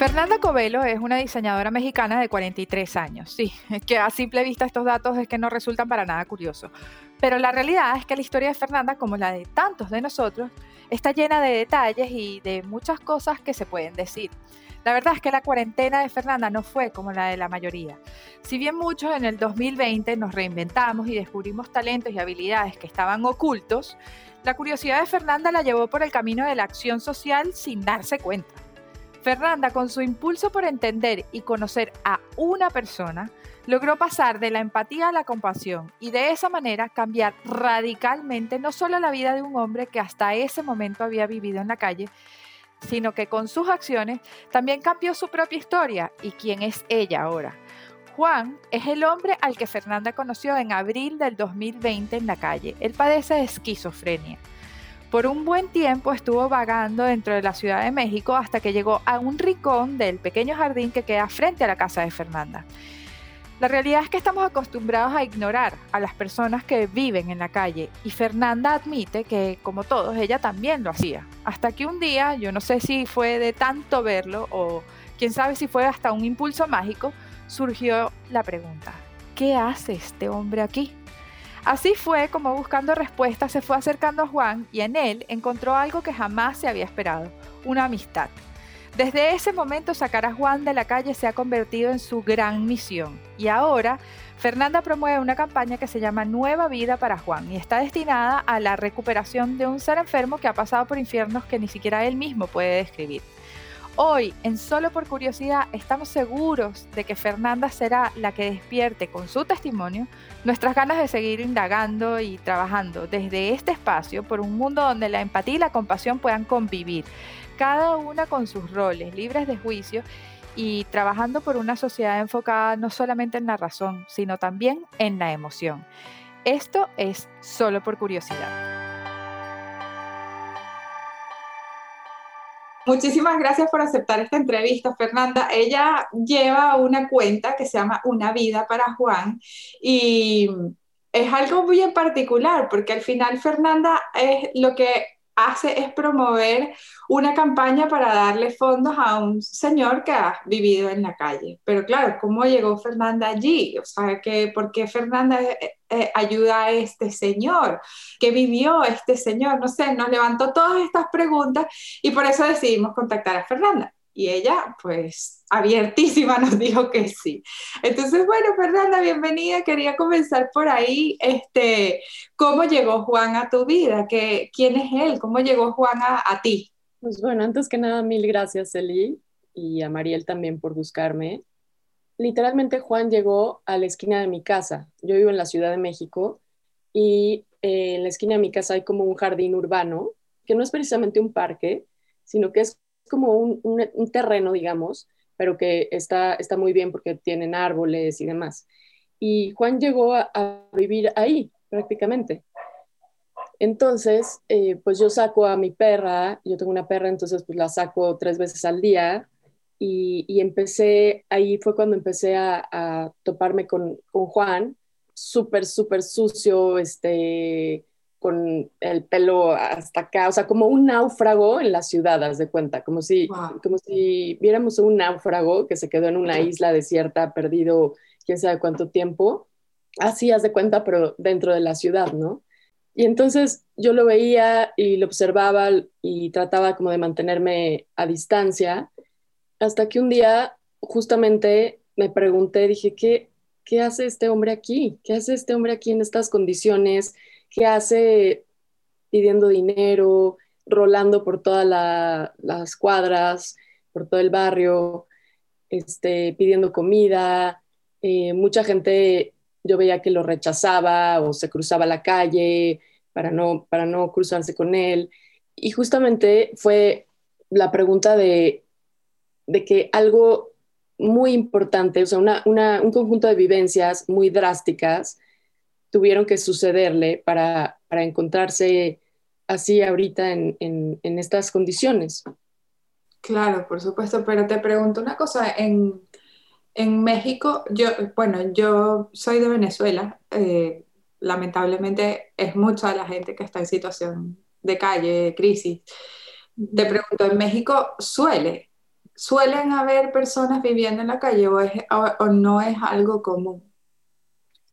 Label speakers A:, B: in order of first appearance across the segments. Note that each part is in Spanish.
A: Fernanda Covelo es una diseñadora mexicana de 43 años. Sí, que a simple vista estos datos es que no resultan para nada curiosos. Pero la realidad es que la historia de Fernanda, como la de tantos de nosotros, está llena de detalles y de muchas cosas que se pueden decir. La verdad es que la cuarentena de Fernanda no fue como la de la mayoría. Si bien muchos en el 2020 nos reinventamos y descubrimos talentos y habilidades que estaban ocultos, la curiosidad de Fernanda la llevó por el camino de la acción social sin darse cuenta. Fernanda, con su impulso por entender y conocer a una persona, logró pasar de la empatía a la compasión y de esa manera cambiar radicalmente no solo la vida de un hombre que hasta ese momento había vivido en la calle, sino que con sus acciones también cambió su propia historia y quién es ella ahora. Juan es el hombre al que Fernanda conoció en abril del 2020 en la calle. Él padece de esquizofrenia. Por un buen tiempo estuvo vagando dentro de la Ciudad de México hasta que llegó a un rincón del pequeño jardín que queda frente a la casa de Fernanda. La realidad es que estamos acostumbrados a ignorar a las personas que viven en la calle y Fernanda admite que, como todos, ella también lo hacía. Hasta que un día, yo no sé si fue de tanto verlo o quién sabe si fue hasta un impulso mágico, surgió la pregunta, ¿qué hace este hombre aquí? Así fue como buscando respuestas se fue acercando a Juan y en él encontró algo que jamás se había esperado, una amistad. Desde ese momento sacar a Juan de la calle se ha convertido en su gran misión y ahora Fernanda promueve una campaña que se llama Nueva Vida para Juan y está destinada a la recuperación de un ser enfermo que ha pasado por infiernos que ni siquiera él mismo puede describir. Hoy, en Solo por Curiosidad, estamos seguros de que Fernanda será la que despierte con su testimonio nuestras ganas de seguir indagando y trabajando desde este espacio por un mundo donde la empatía y la compasión puedan convivir, cada una con sus roles, libres de juicio y trabajando por una sociedad enfocada no solamente en la razón, sino también en la emoción. Esto es Solo por Curiosidad.
B: Muchísimas gracias por aceptar esta entrevista, Fernanda. Ella lleva una cuenta que se llama Una vida para Juan y es algo muy en particular porque al final Fernanda es lo que hace es promover una campaña para darle fondos a un señor que ha vivido en la calle. Pero claro, ¿cómo llegó Fernanda allí? O sea, que, ¿por qué Fernanda eh, eh, ayuda a este señor? ¿Qué vivió este señor? No sé, nos levantó todas estas preguntas y por eso decidimos contactar a Fernanda. Y ella, pues, abiertísima nos dijo que sí. Entonces, bueno, Fernanda, bienvenida. Quería comenzar por ahí. Este, ¿Cómo llegó Juan a tu vida? ¿Qué, ¿Quién es él? ¿Cómo llegó Juan a, ti?
C: Pues bueno, antes que nada, mil gracias, Eli, y a Mariel también por buscarme. Literalmente, Juan llegó a la esquina de mi casa. Yo vivo en la Ciudad de México y eh, en la esquina de mi casa hay como un jardín urbano, que no es precisamente un parque, sino que es como un, terreno, digamos, pero que está, está muy bien porque tienen árboles y demás. Y Juan llegó a, vivir ahí prácticamente. Entonces, eh, pues yo saco a mi perra, yo tengo una perra, entonces pues la saco tres veces al día. Y, empecé, ahí fue cuando empecé a, toparme con, con Juan, súper, súper sucio, este, con el pelo hasta acá, o sea, como un náufrago en la ciudad, haz de cuenta, como si, como si viéramos un náufrago que se quedó en una isla desierta, perdido quién sabe cuánto tiempo, así haz de cuenta, pero dentro de la ciudad, ¿no? Y entonces yo lo veía y lo observaba y trataba como de mantenerme a distancia, hasta que un día justamente me pregunté, dije, ¿qué, qué hace este hombre aquí? ¿Qué hace este hombre aquí en estas condiciones? que hace pidiendo dinero, rolando por todas las cuadras, por todo el barrio, este, pidiendo comida. Eh, mucha gente yo veía que lo rechazaba o se cruzaba la calle para no, para no cruzarse con él. Y justamente fue la pregunta de, de que algo muy importante, o sea, un conjunto de vivencias muy drásticas tuvieron que sucederle para, encontrarse así ahorita en, estas condiciones.
B: Claro, por supuesto, pero te pregunto una cosa, en, México, yo, bueno, yo soy de Venezuela, eh, lamentablemente es mucha la gente que está en situación de calle, de crisis. Te pregunto, ¿en México suele
A: ¿suelen haber personas viviendo en la calle o, o, no es algo común?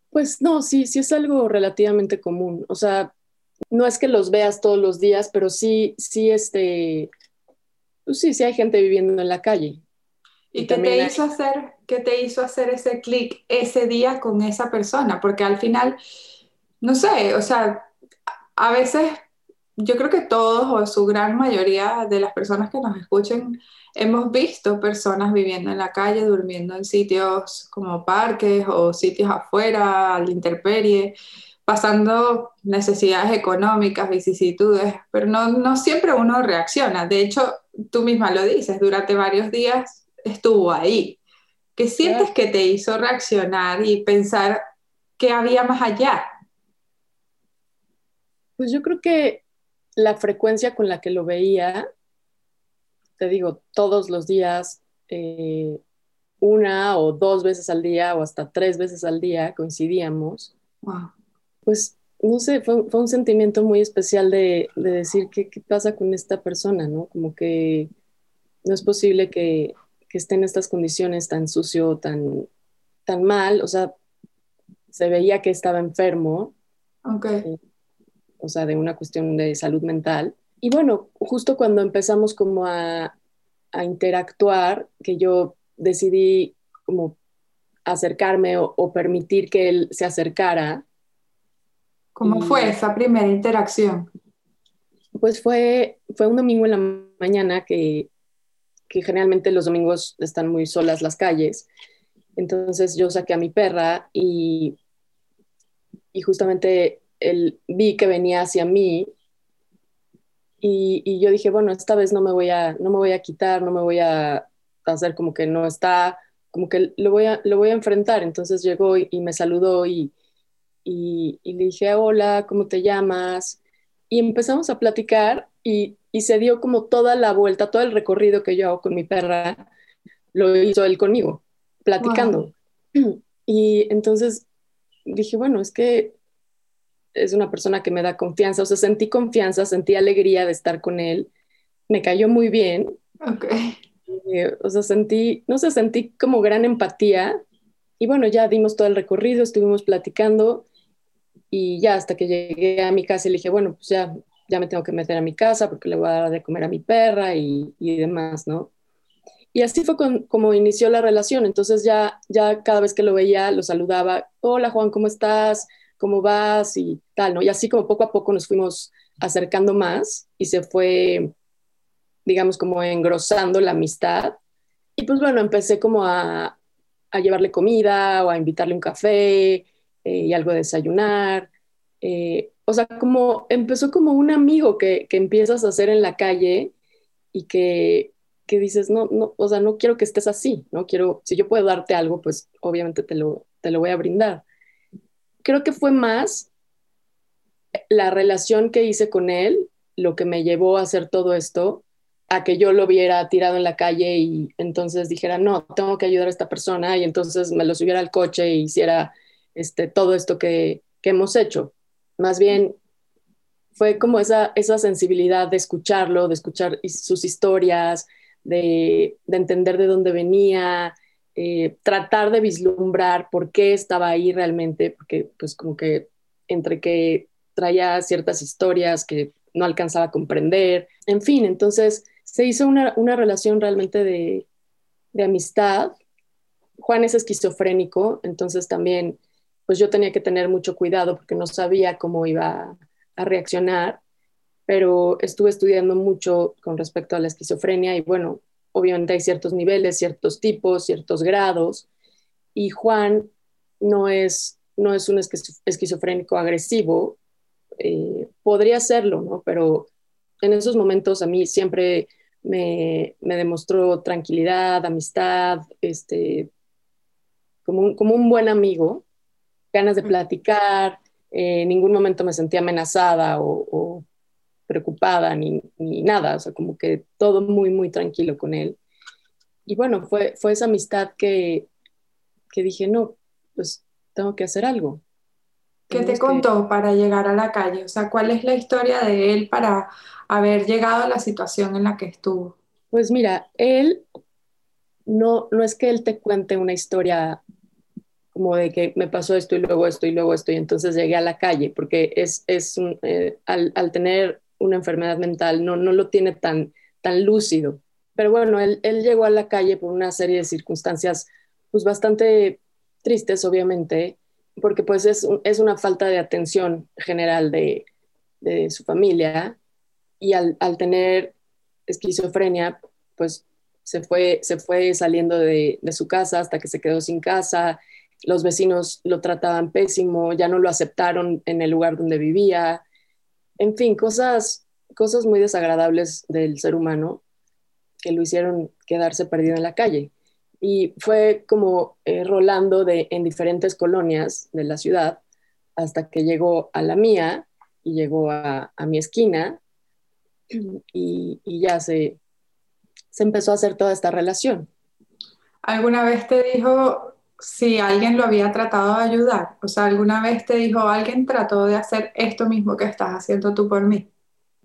C: Pues no, sí, sí es algo relativamente común. O sea, no es que los veas todos los días, pero sí, sí, este, pues sí, sí hay gente viviendo en la calle.
A: ¿Y, qué te hizo hacer, qué te hizo hacer ese clic ese día con esa persona? Porque al final, no sé, o sea, a veces yo creo que todos o su gran mayoría de las personas que nos escuchen hemos visto personas viviendo en la calle, durmiendo en sitios como parques o sitios afuera, al intemperie, pasando necesidades económicas, vicisitudes, pero no, no siempre uno reacciona. De hecho, tú misma lo dices, durante varios días estuvo ahí. ¿Qué sientes que te hizo reaccionar y pensar que había más allá?
C: Pues yo creo que la frecuencia con la que lo veía, te digo, todos los días, eh, una o dos veces al día o hasta tres veces al día coincidíamos, pues no sé, fue, un sentimiento muy especial de, decir ¿qué, qué, pasa con esta persona, ¿no? Como que no es posible que, que esté en estas condiciones tan sucio, tan, tan mal, o sea, se veía que estaba enfermo.
A: Okay.
C: Eh, o sea, de una cuestión de salud mental. Y bueno, justo cuando empezamos como a, interactuar, que yo decidí como acercarme o, permitir que él se acercara.
A: ¿Cómo fue esa primera interacción?
C: Pues fue, fue un domingo en la mañana que, que generalmente los domingos están muy solas las calles. Entonces yo saqué a mi perra y, y justamente él, vi que venía hacia mí y, yo dije, bueno, esta vez no me, voy a, no me voy a quitar, no me voy a hacer como que no está, como que lo voy a, lo voy a enfrentar. Entonces llegó y, me saludó y, y, le dije, hola, ¿cómo te llamas? Y empezamos a platicar y, y se dio como toda la vuelta, todo el recorrido que yo hago con mi perra, lo hizo él conmigo, platicando. Y entonces dije, bueno, es que es una persona que me da confianza, o sea, sentí confianza, sentí alegría de estar con él, me cayó muy bien.
A: Ok.
C: Eh, o sea, sentí, no sé, sentí como gran empatía y bueno, ya dimos todo el recorrido, estuvimos platicando y ya hasta que llegué a mi casa y le dije, bueno, pues ya, ya me tengo que meter a mi casa porque le voy a dar de comer a mi perra y, y demás, ¿no? Y así fue como inició la relación. Entonces ya, ya cada vez que lo veía, lo saludaba, hola Juan, ¿cómo estás? ¿cómo vas? Y tal, ¿no? Y así como poco a poco nos fuimos acercando más y se fue, digamos, como engrosando la amistad. Y pues bueno, empecé como a, a llevarle comida o a invitarle un café eh, y algo de desayunar. Eh, o sea, como empezó como un amigo que, que empiezas a hacer en la calle y que, que, dices, no, no, o sea, no quiero que estés así, no quiero, si yo puedo darte algo, pues obviamente te lo, te lo voy a brindar creo que fue más la relación que hice con él lo que me llevó a hacer todo esto, a que yo lo viera tirado en la calle y entonces dijera, no, tengo que ayudar a esta persona y entonces me lo subiera al coche e hiciera este, todo esto que, que hemos hecho. Más bien fue como esa, esa sensibilidad de escucharlo, de escuchar sus historias, de, de entender de dónde venía, eh, tratar de vislumbrar por qué estaba ahí realmente, porque pues como que entre que traía ciertas historias que no alcanzaba a comprender, en fin, entonces se hizo una, relación realmente de, amistad. Juan es esquizofrénico, entonces también pues yo tenía que tener mucho cuidado porque no sabía cómo iba a reaccionar, pero estuve estudiando mucho con respecto a la esquizofrenia y bueno, obviamente hay ciertos niveles, ciertos tipos, ciertos grados, y Juan no es, no es un esquizofrénico agresivo, eh, podría serlo, ¿no? Pero en esos momentos a mí siempre me, demostró tranquilidad, amistad, este, como un, como un buen amigo, ganas de platicar, en ningún momento me sentí amenazada o preocupada ni, ni, nada, o sea, como que todo muy, muy tranquilo con él. Y bueno, fue, fue esa amistad que, que dije, no, pues tengo que hacer algo.
A: ¿Qué te contó para llegar a la calle? O sea, ¿cuál es la historia de él para haber llegado a la situación en la que estuvo?
C: Pues mira, él no, no es que él te cuente una historia como de que me pasó esto y luego esto y luego esto y entonces llegué a la calle, porque es, es eh, al, al, tener una enfermedad mental no, no lo tiene tan, tan lúcido. Pero bueno, él, él llegó a la calle por una serie de circunstancias pues bastante tristes, obviamente, porque pues es, es una falta de atención general de, de su familia y al, al, tener esquizofrenia, pues se fue, se fue saliendo de, de, su casa hasta que se quedó sin casa, los vecinos lo trataban pésimo, ya no lo aceptaron en el lugar donde vivía, en fin, cosas, cosas muy desagradables del ser humano que lo hicieron quedarse perdido en la calle. Y fue como eh, rolando de, en diferentes colonias de la ciudad hasta que llegó a la mía y llegó a, a mi esquina y, y ya se, se empezó a hacer toda esta relación.
A: ¿Alguna vez te dijo si alguien lo había tratado de ayudar? O sea, ¿alguna vez te dijo, alguien trató de hacer esto mismo que estás haciendo tú por mí?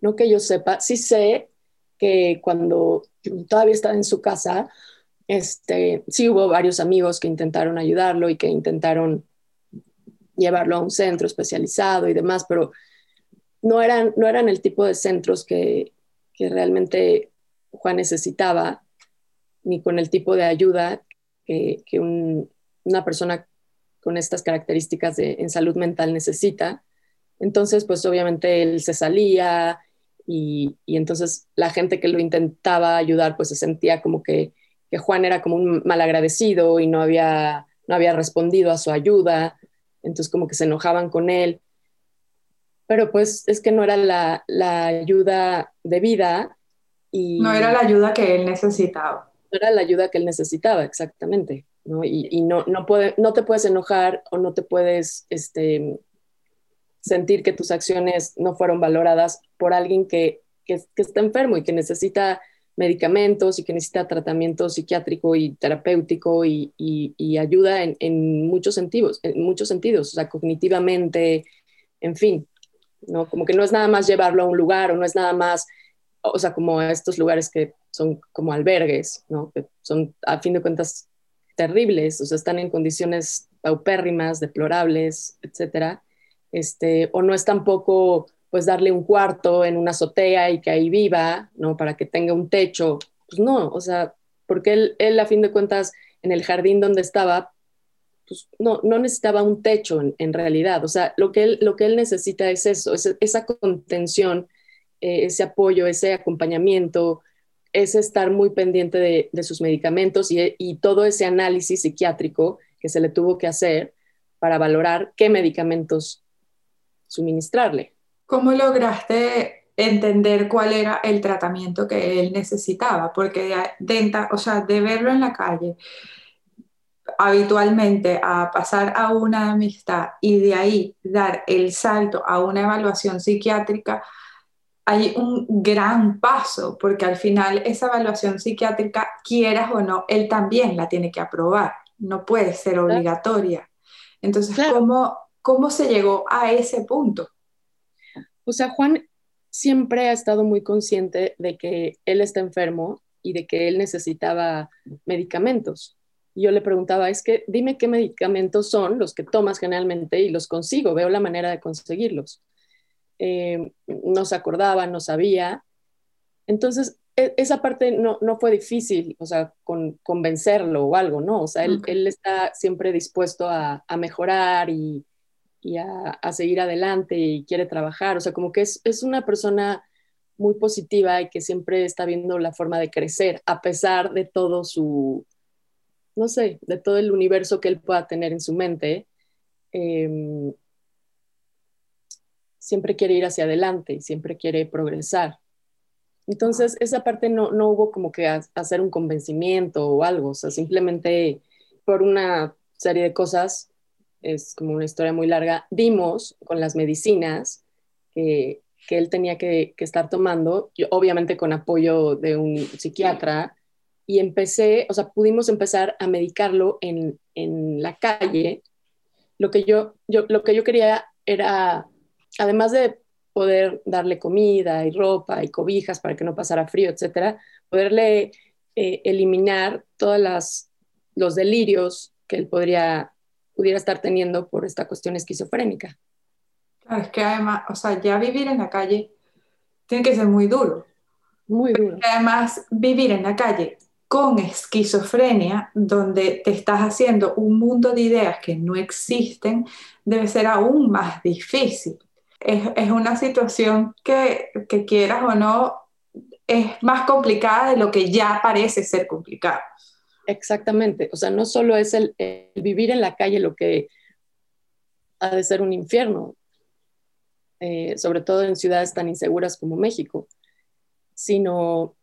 C: No que yo sepa, sí sé que cuando todavía estaba en su casa, este, sí hubo varios amigos que intentaron ayudarlo y que intentaron llevarlo a un centro especializado y demás, pero no eran, no eran el tipo de centros que, que realmente Juan necesitaba, ni con el tipo de ayuda que, que un, una persona con estas características de, en salud mental necesita. Entonces, pues obviamente él se salía y, y, entonces la gente que lo intentaba ayudar, pues se sentía como que, que Juan era como un malagradecido y no había, no había respondido a su ayuda, entonces como que se enojaban con él. Pero pues es que no era la, la ayuda debida. Y
A: no era la ayuda que él necesitaba.
C: No era la ayuda que él necesitaba, exactamente. ¿No? Y, no, no, puede, no te puedes enojar o no te puedes este, sentir que tus acciones no fueron valoradas por alguien que, que, está enfermo y que necesita medicamentos y que necesita tratamiento psiquiátrico y terapéutico y, ayuda en, en, muchos sentidos, en muchos sentidos, o sea, cognitivamente, en fin, ¿no? Como que no es nada más llevarlo a un lugar o no es nada más, o sea, como estos lugares que son como albergues, ¿no? Que son, a fin de cuentas, terribles, o sea, están en condiciones paupérrimas, deplorables, etcétera, este, o no es tampoco pues darle un cuarto en una azotea y que ahí viva, ¿no? Para que tenga un techo, pues no, o sea, porque él, él a fin de cuentas en el jardín donde estaba, pues no, no necesitaba un techo en, en realidad, o sea, lo que él, lo que él necesita es eso, es, esa contención, eh, ese apoyo, ese acompañamiento, es estar muy pendiente de, de sus medicamentos y, todo ese análisis psiquiátrico que se le tuvo que hacer para valorar qué medicamentos suministrarle.
A: ¿Cómo lograste entender cuál era el tratamiento que él necesitaba? Porque de, o sea, de verlo en la calle habitualmente a pasar a una amistad y de ahí dar el salto a una evaluación psiquiátrica, hay un gran paso, porque al final esa evaluación psiquiátrica, quieras o no, él también la tiene que aprobar, no puede ser obligatoria. Entonces, claro. ¿cómo, ¿cómo se llegó a ese punto?
C: O sea, Juan siempre ha estado muy consciente de que él está enfermo y de que él necesitaba medicamentos. Y yo le preguntaba, es que dime qué medicamentos son los que tomas generalmente y los consigo, veo la manera de conseguirlos eh, no se acordaba, no sabía. Entonces, e esa parte no, no, fue difícil, o sea, con, convencerlo o algo, ¿no? O sea, él, okay. él está siempre dispuesto a, a mejorar y, y a, a, seguir adelante y quiere trabajar, o sea, como que es, es una persona muy positiva y que siempre está viendo la forma de crecer, a pesar de todo su, no sé, de todo el universo que él pueda tener en su mente. Eh, siempre quiere ir hacia adelante, siempre quiere progresar. Entonces, esa parte no, no hubo como que hacer un convencimiento o algo, o sea, simplemente por una serie de cosas, es como una historia muy larga, dimos con las medicinas que, que él tenía que, estar tomando, obviamente con apoyo de un psiquiatra, y empecé, o sea, pudimos empezar a medicarlo en, en la calle. Lo que yo, yo, lo que yo quería era además de poder darle comida y ropa y cobijas para que no pasara frío, etcétera, poderle eh, eliminar todos los delirios que él podría, pudiera estar teniendo por esta cuestión esquizofrénica.
A: Claro, es que además, o sea, ya vivir en la calle tiene que ser muy duro.
C: Muy duro.
A: además, vivir en la calle con esquizofrenia, donde te estás haciendo un mundo de ideas que no existen, debe ser aún más difícil. Es, es una situación que, que, quieras o no, es más complicada de lo que ya parece ser complicada.
C: Exactamente, o sea, no solo es el, vivir en la calle lo que ha de ser un infierno, eh, sobre todo en ciudades tan inseguras como México, sino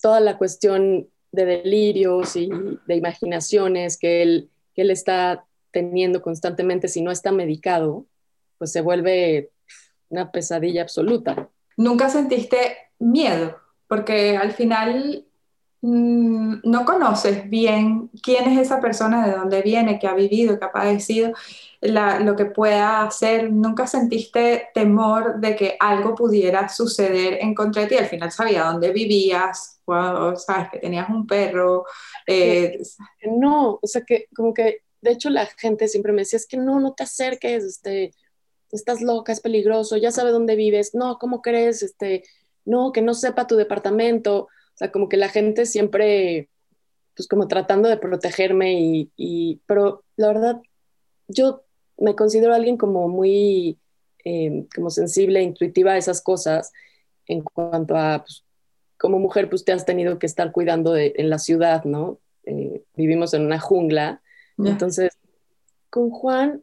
C: toda la cuestión de delirios y de imaginaciones que él, que él está teniendo constantemente, si no está medicado, pues se vuelve una pesadilla absoluta.
A: ¿Nunca sentiste miedo? Porque al final mm, no conoces bien quién es esa persona, de dónde viene, qué ha vivido, qué ha padecido, lo que pueda hacer. ¿Nunca sentiste temor de que algo pudiera suceder en contra de ti? Al final sabía dónde vivías, sabes que tenías un perro. Eh,
C: no, o sea que como que, de hecho la gente siempre me decía, es que no, no te acerques, este, estás loca, es peligroso, ya sabe dónde vives, no, ¿cómo crees? Este, no, que no sepa tu departamento, o sea, como que la gente siempre, pues como tratando de protegerme y, y pero la verdad, yo me considero alguien como muy, eh, como sensible, intuitiva a esas cosas en cuanto a pues, como mujer, pues te has tenido que estar cuidando de, en la ciudad, ¿no? Eh, vivimos en una jungla. Entonces, con Juan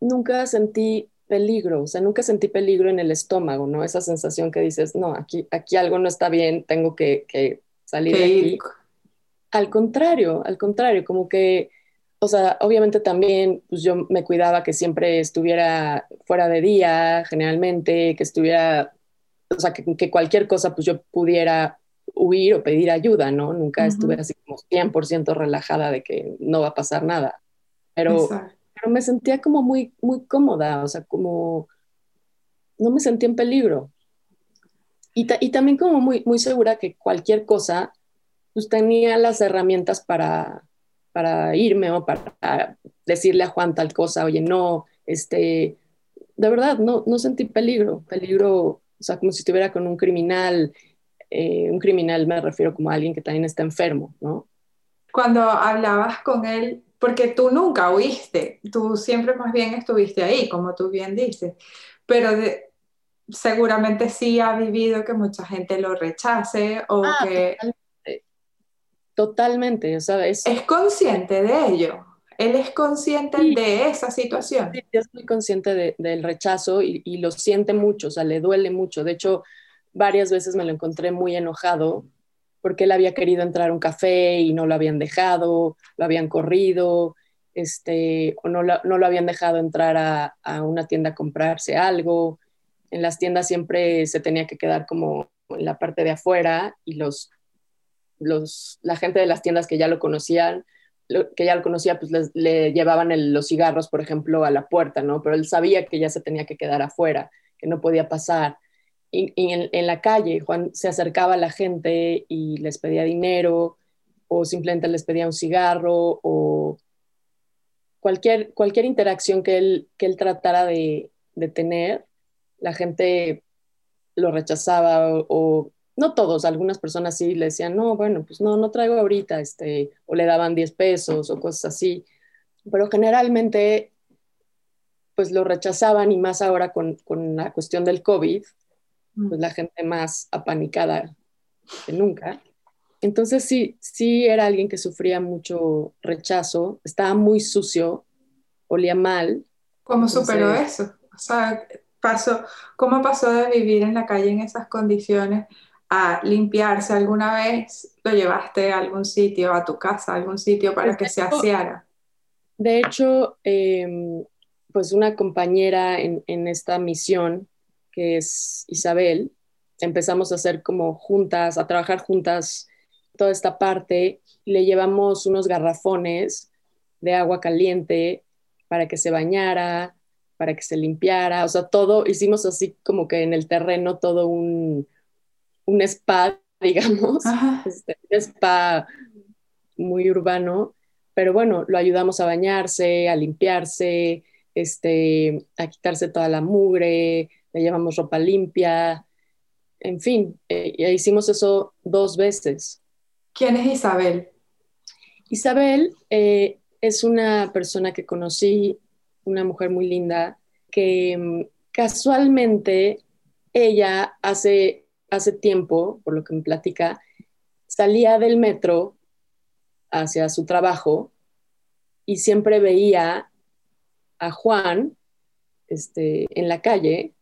C: nunca sentí peligro, o sea, nunca sentí peligro en el estómago, ¿no? Esa sensación que dices, no, aquí, aquí algo no está bien, tengo que, que salir de aquí. Al contrario, al contrario, como que, o sea, obviamente también, pues yo me cuidaba que siempre estuviera fuera de día, generalmente, que estuviera o sea, que, cualquier cosa pues yo pudiera huir o pedir ayuda, ¿no? Nunca estuve así como 100% relajada de que no va a pasar nada. Pero, pero me sentía como muy, muy cómoda, o sea, como no me sentía en peligro. Y, y también como muy, muy segura que cualquier cosa, pues tenía las herramientas para, para irme o para decirle a Juan tal cosa, oye, no, este, de verdad, no, no sentí peligro, peligro o sea, como si estuviera con un criminal, eh, un criminal me refiero como a alguien que también está enfermo, ¿no?
A: Cuando hablabas con él, porque tú nunca huiste, tú siempre más bien estuviste ahí, como tú bien dices, pero seguramente sí ha vivido que mucha gente lo rechace o ah, que...
C: Totalmente, totalmente, o sea,
A: es... Es consciente de ello él es consciente de esa situación.
C: Sí, es muy consciente del rechazo y, lo siente mucho, o sea, le duele mucho. De hecho, varias veces me lo encontré muy enojado porque él había querido entrar a un café y no lo habían dejado, lo habían corrido, este, o no lo, no lo habían dejado entrar a, una tienda a comprarse algo. En las tiendas siempre se tenía que quedar como en la parte de afuera y los, los, la gente de las tiendas que ya lo conocían que ya lo conocía, pues le llevaban los cigarros, por ejemplo, a la puerta, ¿no? Pero él sabía que ya se tenía que quedar afuera, que no podía pasar. Y, en, la calle, Juan se acercaba a la gente y les pedía dinero, o simplemente les pedía un cigarro, o cualquier, cualquier interacción que él, que él tratara de, de tener, la gente lo rechazaba o no todos, algunas personas sí le decían, no, bueno, pues no, no traigo ahorita, este, o le daban 10 pesos o cosas así, pero generalmente pues lo rechazaban y más ahora con, con la cuestión del COVID, pues la gente más apanicada que nunca. Entonces sí, sí era alguien que sufría mucho rechazo, estaba muy sucio, olía mal.
A: ¿Cómo superó eso? O sea, pasó, ¿cómo pasó de vivir en la calle en esas condiciones a limpiarse alguna vez, lo llevaste a algún sitio, a tu casa, a algún sitio para que se aseara.
C: De hecho, em, pues una compañera en, en, esta misión, que es Isabel, empezamos a hacer como juntas, a trabajar juntas toda esta parte, le llevamos unos garrafones de agua caliente para que se bañara, para que se limpiara, o sea, todo, hicimos así como que en el terreno todo un, un spa, digamos, este, un spa muy urbano, pero bueno, lo ayudamos a bañarse, a limpiarse, este, a quitarse toda la mugre, le llevamos ropa limpia, en fin, eh, hicimos eso dos veces.
A: ¿Quién es Isabel?
C: Isabel eh, es una persona que conocí, una mujer muy linda, que mm, casualmente ella hace, hace tiempo, por lo que me platica, salía del metro hacia su trabajo y siempre veía a Juan este, en la calle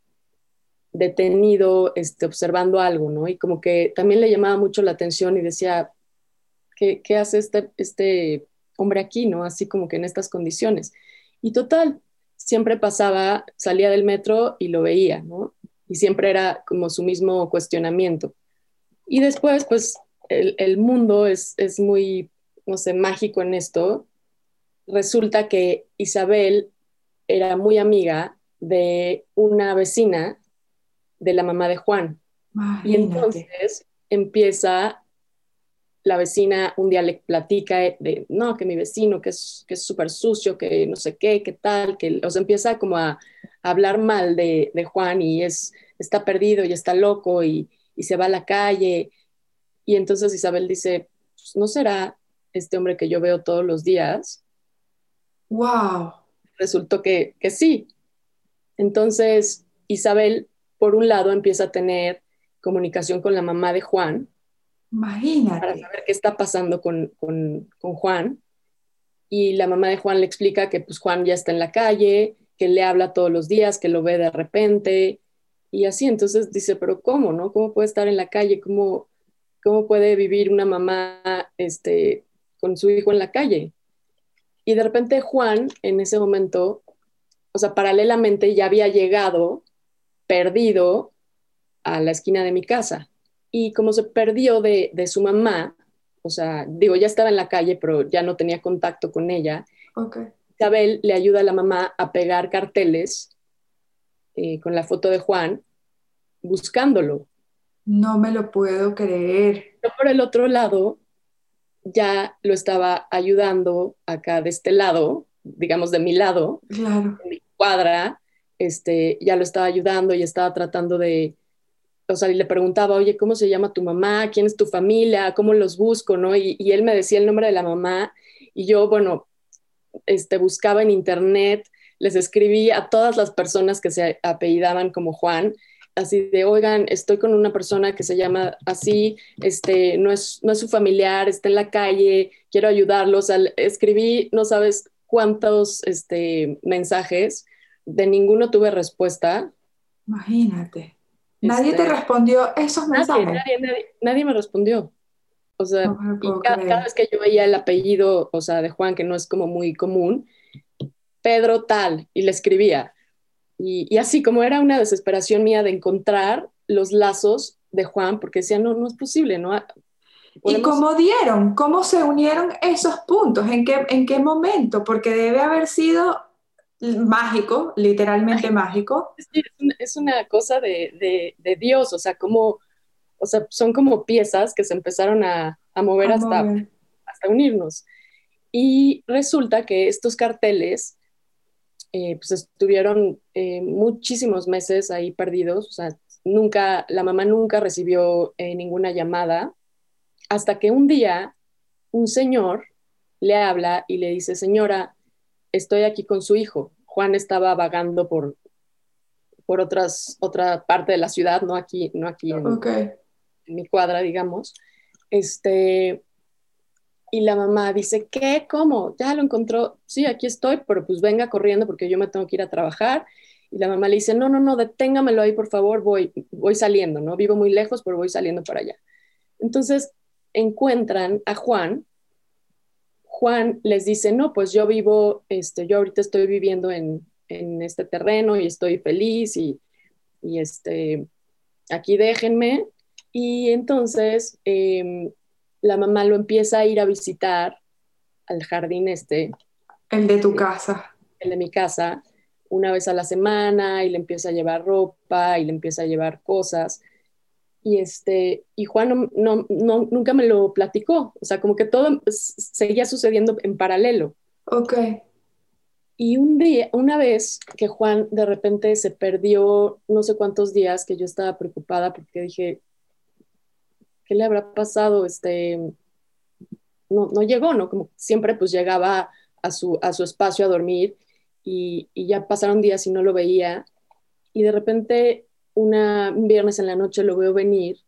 C: detenido, este, observando algo, ¿no? Y como que también le llamaba mucho la atención y decía, ¿qué, hace este, este hombre aquí, ¿no? Así como que en estas condiciones. Y total, siempre pasaba, salía del metro y lo veía, ¿no? Y siempre era como su mismo cuestionamiento. Y después, pues, el, el mundo es, es muy, no sé, mágico en esto. Resulta que Isabel era muy amiga de una vecina de la mamá de Juan. Y entonces empieza la vecina, un día le platica de, no, que mi vecino, que es que súper sucio, que no sé qué, qué tal, que o empieza como a, hablar mal de, Juan y es, está perdido y está loco y, se va a la calle. Y entonces Isabel dice, pues, ¿no será este hombre que yo veo todos los días?
A: ¡Wow!
C: Resultó que, que sí. Entonces Isabel por un lado empieza a tener comunicación con la mamá de Juan.
A: Imagínate.
C: Para saber qué está pasando con, Juan. Y la mamá de Juan le explica que pues Juan ya está en la calle, que le habla todos los días, que lo ve de repente. Y así, entonces dice, pero ¿cómo, no? ¿Cómo puede estar en la calle? ¿Cómo, cómo puede vivir una mamá este, con su hijo en la calle? Y de repente Juan, en ese momento, o sea, paralelamente ya había llegado perdido a la esquina de mi casa. Y como se perdió de, su mamá, o sea, digo, ya estaba en la calle, pero ya no tenía contacto con ella. Isabel le ayuda a la mamá a pegar carteles eh, con la foto de Juan, buscándolo.
A: No me lo puedo creer.
C: Por el otro lado, ya lo estaba ayudando acá de este lado, digamos de mi lado,
A: claro.
C: mi cuadra, este, ya lo estaba ayudando y estaba tratando de, o sea, y le preguntaba, oye, ¿cómo se llama tu mamá? ¿Quién es tu familia? ¿Cómo los busco? ¿no? Y, él me decía el nombre de la mamá y yo, bueno, este, buscaba en internet, les escribí a todas las personas que se apellidaban como Juan, así de, oigan, estoy con una persona que se llama así, este, no es, no es su familiar, está en la calle, quiero ayudarlos. escribí, no sabes cuántos este, mensajes de ninguno tuve respuesta.
A: Imagínate. Nadie te este, respondió esos mensajes.
C: Nadie, nadie, me respondió. O sea, cada, vez que yo veía el apellido, o sea, de Juan, que no es como muy común, Pedro tal, y le escribía. Y, así como era una desesperación mía de encontrar los lazos de Juan, porque decía, no, no es posible, ¿no?
A: ¿Y cómo dieron? ¿Cómo se unieron esos puntos? ¿En qué, ¿En qué momento? Porque debe haber sido mágico, literalmente mágico.
C: es, una, cosa de, Dios, o sea, como, o sea, son como piezas que se empezaron a, mover, hasta, hasta unirnos. Y resulta que estos carteles, eh, pues estuvieron eh, muchísimos meses ahí perdidos, o sea, nunca, la mamá nunca recibió eh, ninguna llamada, hasta que un día un señor le habla y le dice, señora, estoy aquí con su hijo. Juan estaba vagando por, por otras, otra parte de la ciudad, no aquí, no aquí en, mi cuadra, digamos. Este, y la mamá dice, ¿qué? ¿Cómo? Ya lo encontró. Sí, aquí estoy, pero pues venga corriendo porque yo me tengo que ir a trabajar. Y la mamá le dice, no, no, no, deténgamelo ahí, por favor, voy, voy saliendo, ¿no? Vivo muy lejos, pero voy saliendo para allá. Entonces encuentran a Juan Juan les dice, no, pues yo vivo, este, yo ahorita estoy viviendo en, este terreno y estoy feliz y, este, aquí déjenme. Y entonces em, la mamá lo empieza a ir a visitar al jardín este.
A: El de tu casa.
C: El de mi casa, una vez a la semana y le empieza a llevar ropa y le empieza a llevar cosas. Y, este, y Juan no, no, nunca me lo platicó, o sea, como que todo seguía sucediendo en paralelo.
A: Ok.
C: Y un día, una vez que Juan de repente se perdió no sé cuántos días, que yo estaba preocupada porque dije, ¿qué le habrá pasado? Este, no, no llegó, ¿no? Como siempre pues llegaba a su, a su espacio a dormir y, y ya pasaron días y no lo veía. Y de repente un viernes en la noche lo veo venir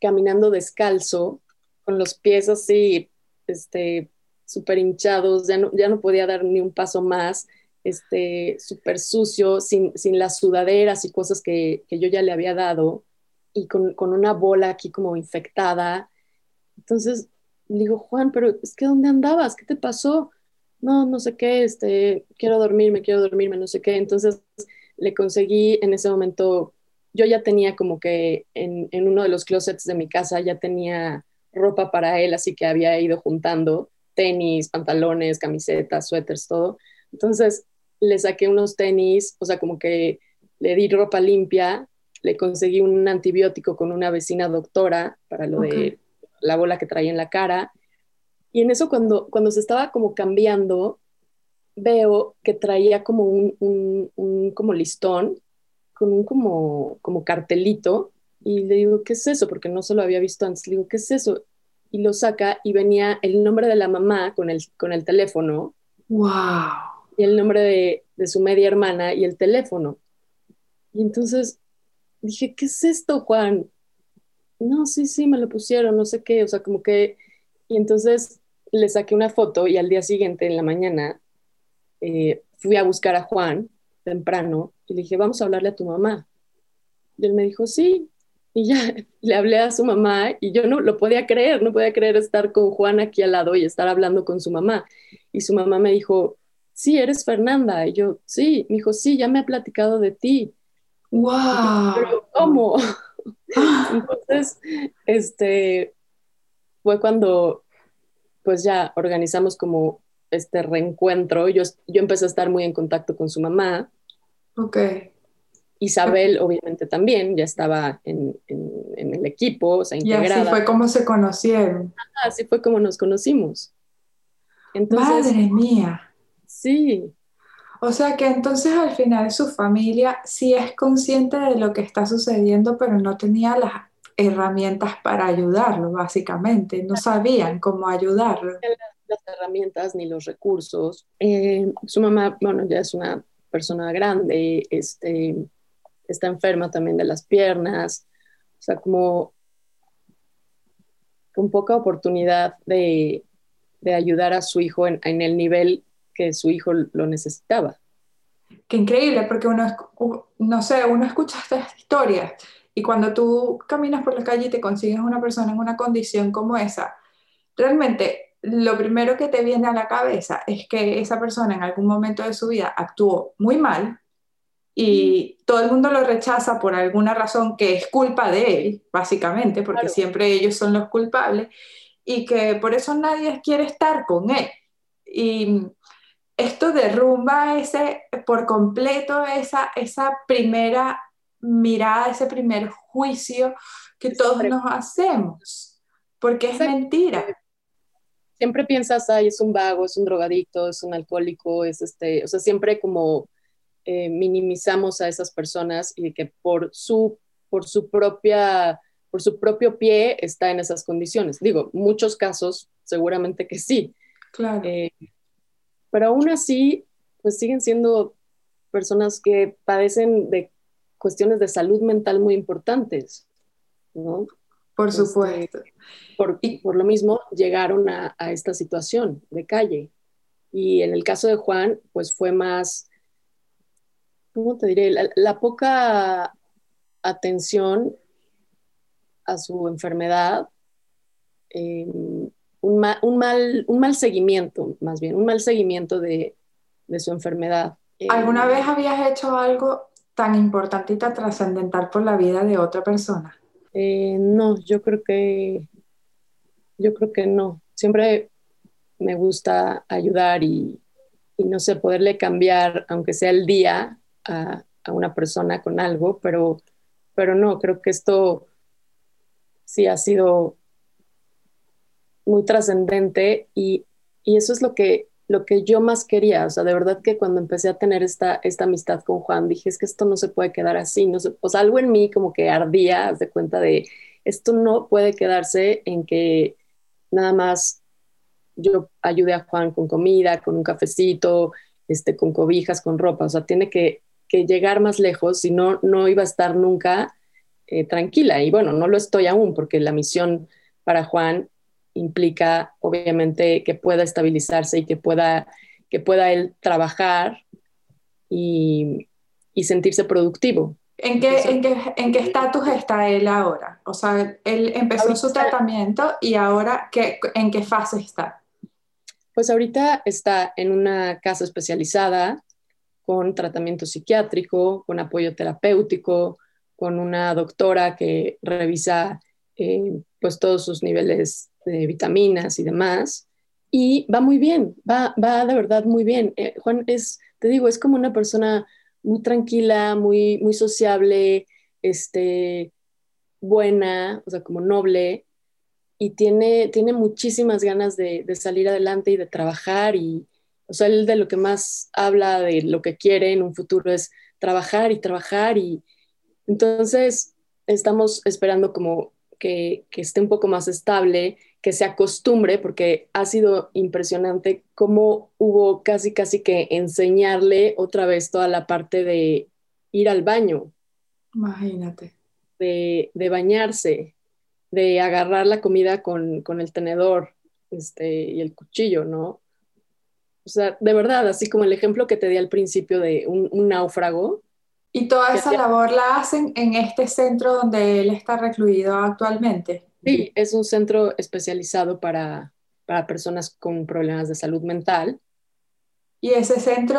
C: caminando descalzo, con los pies así, este, súper hinchados, ya no, ya no podía dar ni un paso más, este, súper sucio, sin, sin, las sudaderas y cosas que, que, yo ya le había dado, y con, con, una bola aquí como infectada. Entonces le digo, Juan, pero es que ¿dónde andabas? ¿Qué te pasó? No, no sé qué, este, quiero dormirme, quiero dormirme, no sé qué. Entonces le conseguí en ese momento yo ya tenía como que en, en, uno de los closets de mi casa ya tenía ropa para él, así que había ido juntando tenis, pantalones, camisetas, suéteres, todo. Entonces le saqué unos tenis, o sea, como que le di ropa limpia, le conseguí un antibiótico con una vecina doctora para lo okay. de la bola que traía en la cara. Y en eso cuando, cuando se estaba como cambiando, veo que traía como un, un, un como listón con un como, como cartelito y le digo, ¿qué es eso? Porque no se lo había visto antes. Le digo, ¿qué es eso? Y lo saca y venía el nombre de la mamá con el, con el teléfono.
A: ¡Wow!
C: Y el nombre de, de su media hermana y el teléfono. Y entonces dije, ¿qué es esto, Juan? No, sí, sí, me lo pusieron, no sé qué, o sea, como que... Y entonces le saqué una foto y al día siguiente, en la mañana, eh, fui a buscar a Juan temprano y le dije, vamos a hablarle a tu mamá. Y él me dijo, sí. Y ya le hablé a su mamá y yo no lo podía creer, no podía creer estar con Juan aquí al lado y estar hablando con su mamá. Y su mamá me dijo, sí, eres Fernanda. Y yo, sí. Me dijo, sí, ya me ha platicado de ti.
A: ¡Wow!
C: Pero ¿cómo? Entonces, este, fue cuando pues ya organizamos como este reencuentro. Yo, yo empecé a estar muy en contacto con su mamá
A: Ok.
C: Isabel, obviamente, también ya estaba en, en, en el equipo, o sea, integrada.
A: Y así fue como se conocieron.
C: Así fue como nos conocimos.
A: Entonces, Madre mía.
C: Sí.
A: O sea que entonces al final su familia sí es consciente de lo que está sucediendo, pero no tenía las herramientas para ayudarlo, básicamente. No sabían cómo ayudarlo.
C: Las herramientas ni los recursos. Eh, su mamá, bueno, ya es una persona grande, este, está enferma también de las piernas, o sea, como con poca oportunidad de, de ayudar a su hijo en, en, el nivel que su hijo lo necesitaba.
A: Qué increíble, porque uno, no sé, uno escucha estas historias y cuando tú caminas por la calle y te consigues una persona en una condición como esa, realmente lo primero que te viene a la cabeza es que esa persona en algún momento de su vida actuó muy mal y todo el mundo lo rechaza por alguna razón que es culpa de él, básicamente, porque claro. siempre ellos son los culpables, y que por eso nadie quiere estar con él. Y esto derrumba ese, por completo esa, esa primera mirada, ese primer juicio que todos nos hacemos, porque es mentira
C: siempre piensas, ay, es un vago, es un drogadicto, es un alcohólico, es este, o sea, siempre como eh, minimizamos a esas personas y que por su, por su propia, por su propio pie está en esas condiciones. Digo, muchos casos seguramente que sí.
A: Claro.
C: Eh, pero aún así, pues siguen siendo personas que padecen de cuestiones de salud mental muy importantes, ¿no?
A: Por supuesto.
C: Este, por, por, lo mismo llegaron a, a, esta situación de calle. Y en el caso de Juan, pues fue más, ¿cómo te diré? La, la poca atención a su enfermedad, eh, un, ma, un, mal, un mal seguimiento, más bien, un mal seguimiento de, de su enfermedad.
A: ¿Alguna eh, vez habías hecho algo tan importante y tan trascendental por la vida de otra persona?
C: Eh, no, yo creo que yo creo que no. Siempre me gusta ayudar y, y no sé, poderle cambiar, aunque sea el día, a, a, una persona con algo, pero, pero no, creo que esto sí ha sido muy trascendente y, eso es lo que, lo que yo más quería. O sea, de verdad que cuando empecé a tener esta, esta amistad con Juan, dije, es que esto no se puede quedar así. No o sea, algo en mí como que ardía, de cuenta de, esto no puede quedarse en que nada más yo ayude a Juan con comida, con un cafecito, este, con cobijas, con ropa. O sea, tiene que, llegar más lejos, si no, no iba a estar nunca eh, tranquila. Y bueno, no lo estoy aún, porque la misión para Juan implica, obviamente, que pueda estabilizarse y que pueda, que pueda él trabajar y, y sentirse productivo.
A: ¿En qué, en, qué, ¿En qué estatus está él ahora? O sea, él empezó su tratamiento y ahora, ¿qué, ¿en qué fase está?
C: Pues ahorita está en una casa especializada con tratamiento psiquiátrico, con apoyo terapéutico, con una doctora que revisa eh, pues todos sus niveles de vitaminas y demás. Y va muy bien, va, va de verdad muy bien. Eh, Juan es, te digo, es como una persona muy tranquila, muy, muy sociable, este, buena, o sea, como noble, y tiene, tiene muchísimas ganas de, salir adelante y de trabajar, y, o sea, él de lo que más habla de lo que quiere en un futuro es trabajar y trabajar, y entonces estamos esperando como que, que esté un poco más estable, que se acostumbre, porque ha sido impresionante cómo hubo casi, casi que enseñarle otra vez toda la parte de ir al baño.
A: Imagínate.
C: De, bañarse, de agarrar la comida con, el tenedor este, y el cuchillo, ¿no? O sea, de verdad, así como el ejemplo que te di al principio de un, náufrago.
A: ¿Y toda esa labor la hacen en este centro donde él está recluido actualmente?
C: Sí, es un centro especializado para, personas con problemas de salud mental.
A: ¿Y ese centro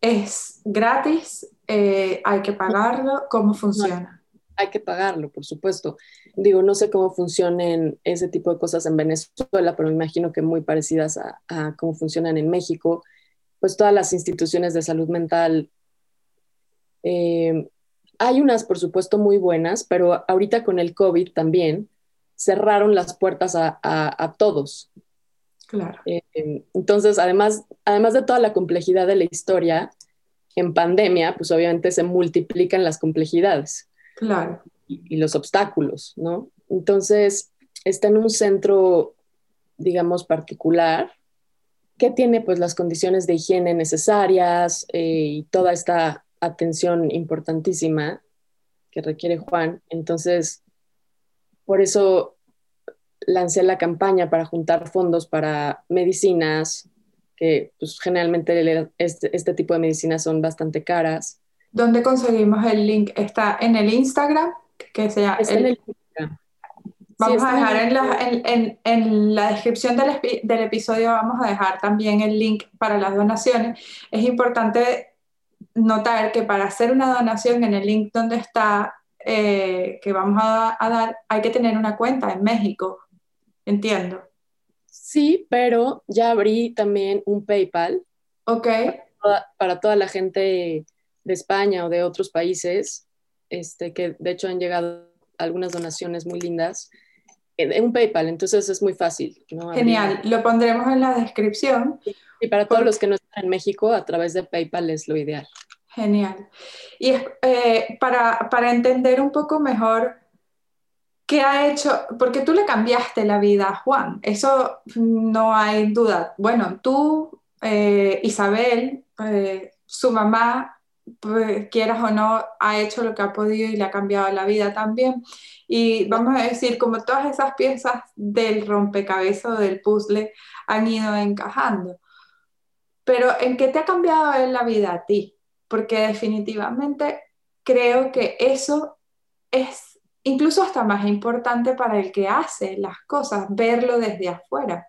A: es gratis? Eh, ¿Hay que pagarlo? ¿Cómo funciona?
C: hay que pagarlo, por supuesto. Digo, no sé cómo funcionan ese tipo de cosas en Venezuela, pero me imagino que muy parecidas a, cómo funcionan en México. Pues todas las instituciones de salud mental eh, hay unas, por supuesto, muy buenas, pero ahorita con el COVID también, cerraron las puertas a, todos.
A: Claro.
C: Eh, entonces, además, además de toda la complejidad de la historia, en pandemia, pues obviamente se multiplican las complejidades.
A: Claro.
C: Y, los obstáculos, ¿no? Entonces, está en un centro, digamos, particular, que tiene pues las condiciones de higiene necesarias eh, y toda esta atención importantísima que requiere Juan. Entonces, por eso lancé la campaña para juntar fondos para medicinas, que pues, generalmente este, este, tipo de medicinas son bastante caras.
A: ¿Dónde conseguimos el link? ¿Está en el Instagram? Que sea
C: Está en el Instagram.
A: Vamos a dejar en la, en, en, la descripción del, del, episodio, vamos a dejar también el link para las donaciones. Es importante notar que para hacer una donación en el link donde está eh, que vamos a, dar, hay que tener una cuenta en México, entiendo.
C: Sí, pero ya abrí también un PayPal.
A: Ok.
C: Para toda, la gente de España o de otros países, este, que de hecho han llegado algunas donaciones muy lindas. En un PayPal, entonces es muy fácil.
A: Genial, lo pondremos en la descripción.
C: Y para todos los que no están en México, a través de PayPal es lo ideal.
A: Genial. Y eh, para, para, entender un poco mejor qué ha hecho, porque tú le cambiaste la vida a Juan, eso no hay duda. Bueno, tú, eh, Isabel, eh, su mamá, pues, quieras o no, ha hecho lo que ha podido y le ha cambiado la vida también. Y vamos a decir, como todas esas piezas del rompecabezas o del puzzle han ido encajando. Pero ¿en qué te ha cambiado la vida a ti? Porque definitivamente creo que eso es incluso hasta más importante para el que hace las cosas, verlo desde afuera.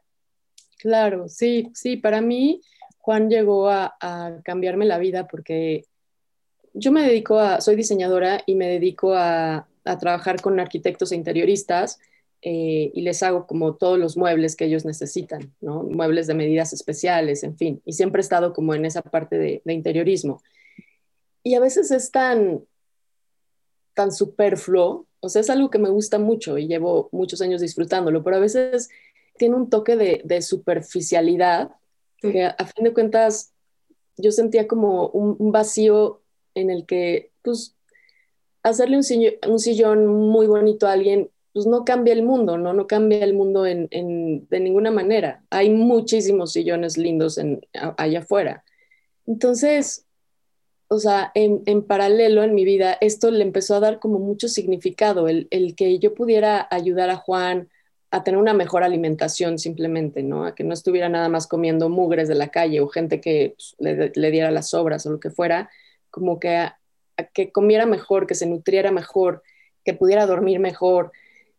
C: Claro, sí, sí, para mí Juan llegó a, cambiarme la vida porque yo me dedico a, soy diseñadora y me dedico a, trabajar con arquitectos e interioristas eh, y les hago como todos los muebles que ellos necesitan, ¿no? Muebles de medidas especiales, en fin, y siempre he estado como en esa parte de interiorismo y a veces es tan, tan superfluo, O sea, es algo que me gusta mucho y llevo muchos años disfrutándolo, pero a veces tiene un toque de, superficialidad que a, fin de cuentas yo sentía como un, vacío en el que, pues, hacerle un sillón, un sillón, muy bonito a alguien, pues no cambia el mundo, ¿no? No cambia el mundo en, de ninguna manera. Hay muchísimos sillones lindos en, allá afuera. Entonces, o sea, en, en, paralelo en mi vida, esto le empezó a dar como mucho significado, el, el que yo pudiera ayudar a Juan, a tener una mejor alimentación simplemente, ¿no? A que no estuviera nada más comiendo mugres de la calle o gente que pues, le, diera las sobras o lo que fuera, como que a, que comiera mejor, que se nutriera mejor, que pudiera dormir mejor,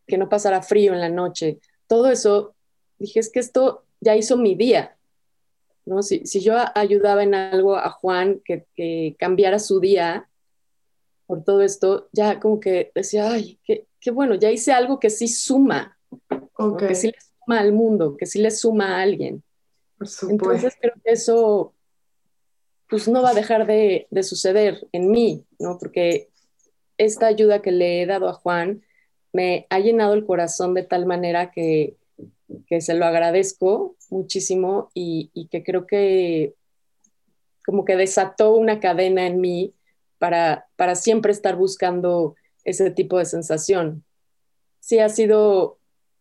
C: que no pasara frío en la noche. Todo eso, dije, es que esto ya hizo mi día, ¿no? Si, yo ayudaba en algo a Juan que, que, cambiara su día por todo esto, ya como que decía, ay, qué, qué bueno, ya hice algo que sí suma, que sí le suma al mundo, que sí le suma a alguien. Entonces creo que eso pues no va a dejar de, de, suceder en mí, ¿no? Porque esta ayuda que le he dado a Juan me ha llenado el corazón de tal manera que, que se lo agradezco muchísimo y, y, que creo que como que desató una cadena en mí para, para siempre estar buscando ese tipo de sensación. Sí ha sido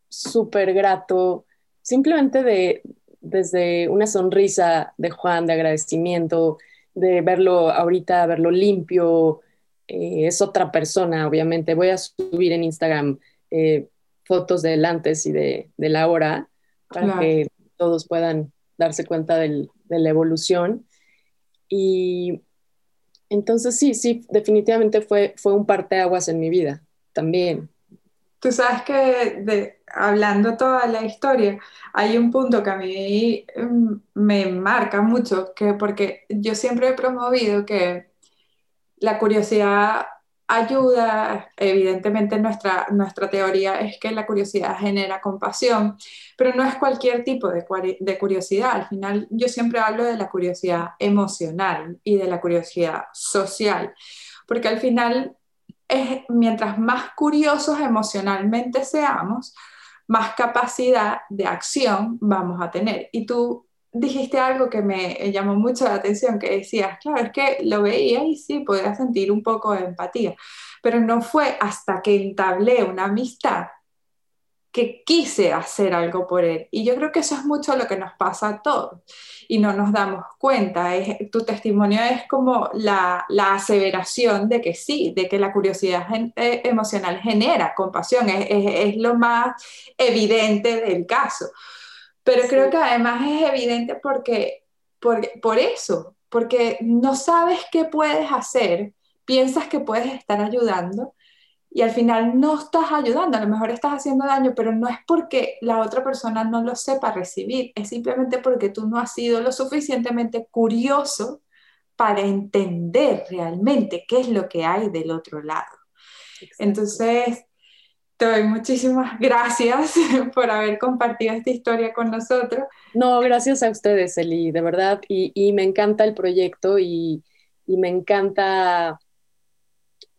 C: súper grato, simplemente de, desde una sonrisa de Juan, de agradecimiento, de verlo ahorita, verlo limpio, eh, es otra persona, obviamente. Voy a subir en Instagram eh, fotos del antes y de, de la hora para que todos puedan darse cuenta del, de la evolución. Y entonces sí, sí, definitivamente fue, fue un parteaguas en mi vida también.
A: Tú sabes que de, hablando toda la historia, hay un punto que a mí mm, me marca mucho, que porque yo siempre he promovido que la curiosidad ayuda, evidentemente nuestra, nuestra teoría es que la curiosidad genera compasión, pero no es cualquier tipo de, de, curiosidad. Al final yo siempre hablo de la curiosidad emocional y de la curiosidad social, porque al final es, mientras más curiosos emocionalmente seamos, más capacidad de acción vamos a tener. Y tú dijiste algo que me llamó mucho la atención, que decías, claro, es que lo veía y sí, podía sentir un poco de empatía, pero no fue hasta que entablé una amistad que quise hacer algo por él. Y yo creo que eso es mucho lo que nos pasa a todos y no nos damos cuenta. Es, tu testimonio es como la, la, aseveración de que sí, de que la curiosidad eh, emocional genera compasión, es, es, lo más evidente del caso. Pero creo que además es evidente porque, por, por eso, porque no sabes qué puedes hacer, piensas que puedes estar ayudando y al final no estás ayudando, a lo mejor estás haciendo daño, pero no es porque la otra persona no lo sepa recibir, es simplemente porque tú no has sido lo suficientemente curioso para entender realmente qué es lo que hay del otro lado. Entonces, te doy muchísimas gracias por haber compartido esta historia con nosotros.
C: No, gracias a ustedes, Eli, de verdad, y, me encanta el proyecto y, y me encanta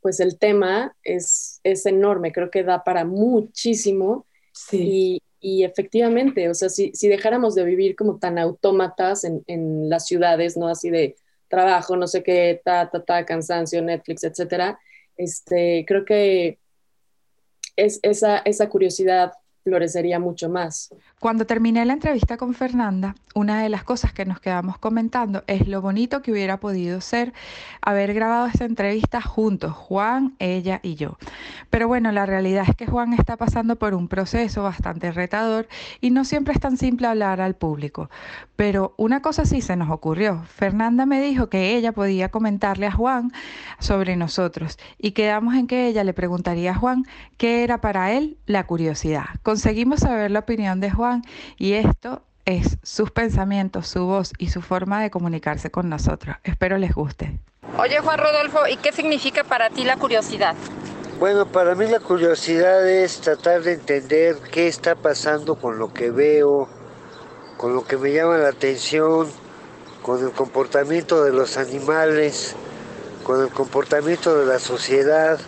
C: pues el tema es, es enorme, creo que da para muchísimo. Sí. Y, efectivamente, o sea, si, si, dejáramos de vivir como tan autómatas en, en, las ciudades, ¿no? Así de trabajo, no sé qué, ta, ta, ta, cansancio, Netflix, etcétera, este, creo que es esa, esa curiosidad florecería mucho más.
D: Cuando terminé la entrevista con Fernanda, una de las cosas que nos quedamos comentando es lo bonito que hubiera podido ser haber grabado esta entrevista juntos, Juan, ella y yo. Pero bueno, la realidad es que Juan está pasando por un proceso bastante retador y no siempre es tan simple hablar al público. Pero una cosa sí se nos ocurrió. Fernanda me dijo que ella podía comentarle a Juan sobre nosotros y quedamos en que ella le preguntaría a Juan qué era para él la curiosidad. Conseguimos saber la opinión de Juan y esto es sus pensamientos, su voz y su forma de comunicarse con nosotros. Espero les guste.
E: Oye Juan Rodolfo, ¿y qué significa para ti la curiosidad?
F: Bueno, para mí la curiosidad es tratar de entender qué está pasando con lo que veo, con lo que me llama la atención, con el comportamiento de los animales, con el comportamiento de la sociedad,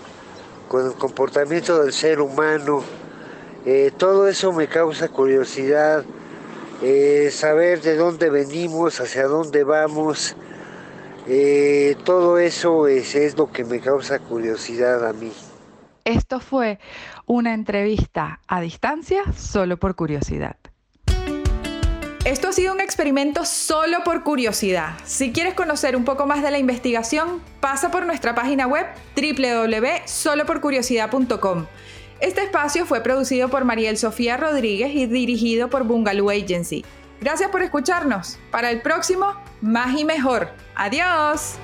F: con el comportamiento del ser humano. Eh, todo eso me causa curiosidad, eh, saber de dónde venimos, hacia dónde vamos. Eh, todo eso es, es lo que me causa curiosidad a mí.
A: Esto fue una entrevista a distancia solo por curiosidad. Esto ha sido un experimento solo por curiosidad. Si quieres conocer un poco más de la investigación, pasa por nuestra página web www.soloporcuriosidad.com. Este espacio fue producido por Mariel Sofía Rodríguez y dirigido por Bungaloo Agency. Gracias por escucharnos. Para el próximo, más y mejor. Adiós.